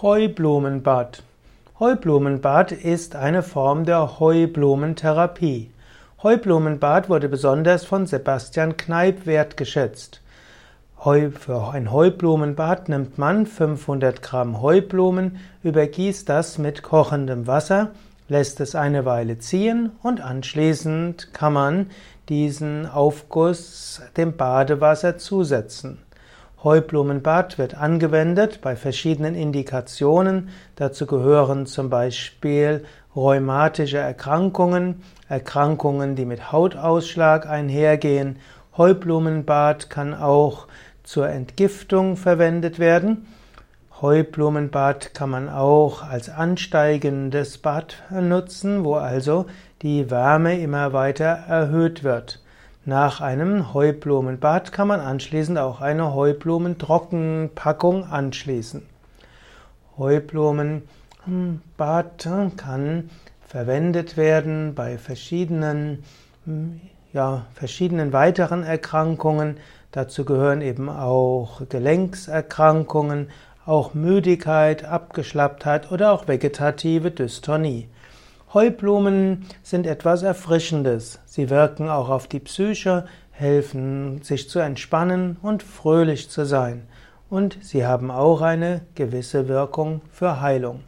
Heublumenbad. Heublumenbad ist eine Form der Heublumentherapie. Heublumenbad wurde besonders von Sebastian Kneipp wertgeschätzt. Für ein Heublumenbad nimmt man 500 Gramm Heublumen, übergießt das mit kochendem Wasser, lässt es eine Weile ziehen und anschließend kann man diesen Aufguss dem Badewasser zusetzen. Heublumenbad wird angewendet bei verschiedenen Indikationen. Dazu gehören zum Beispiel rheumatische Erkrankungen, Erkrankungen, die mit Hautausschlag einhergehen. Heublumenbad kann auch zur Entgiftung verwendet werden. Heublumenbad kann man auch als ansteigendes Bad nutzen, wo also die Wärme immer weiter erhöht wird. Nach einem Heublumenbad kann man anschließend auch eine Heublumentrockenpackung anschließen. Heublumenbad kann verwendet werden bei verschiedenen, ja, verschiedenen weiteren Erkrankungen. Dazu gehören eben auch Gelenkserkrankungen, auch Müdigkeit, Abgeschlapptheit oder auch vegetative Dystonie. Heublumen sind etwas Erfrischendes. Sie wirken auch auf die Psyche, helfen sich zu entspannen und fröhlich zu sein. Und sie haben auch eine gewisse Wirkung für Heilung.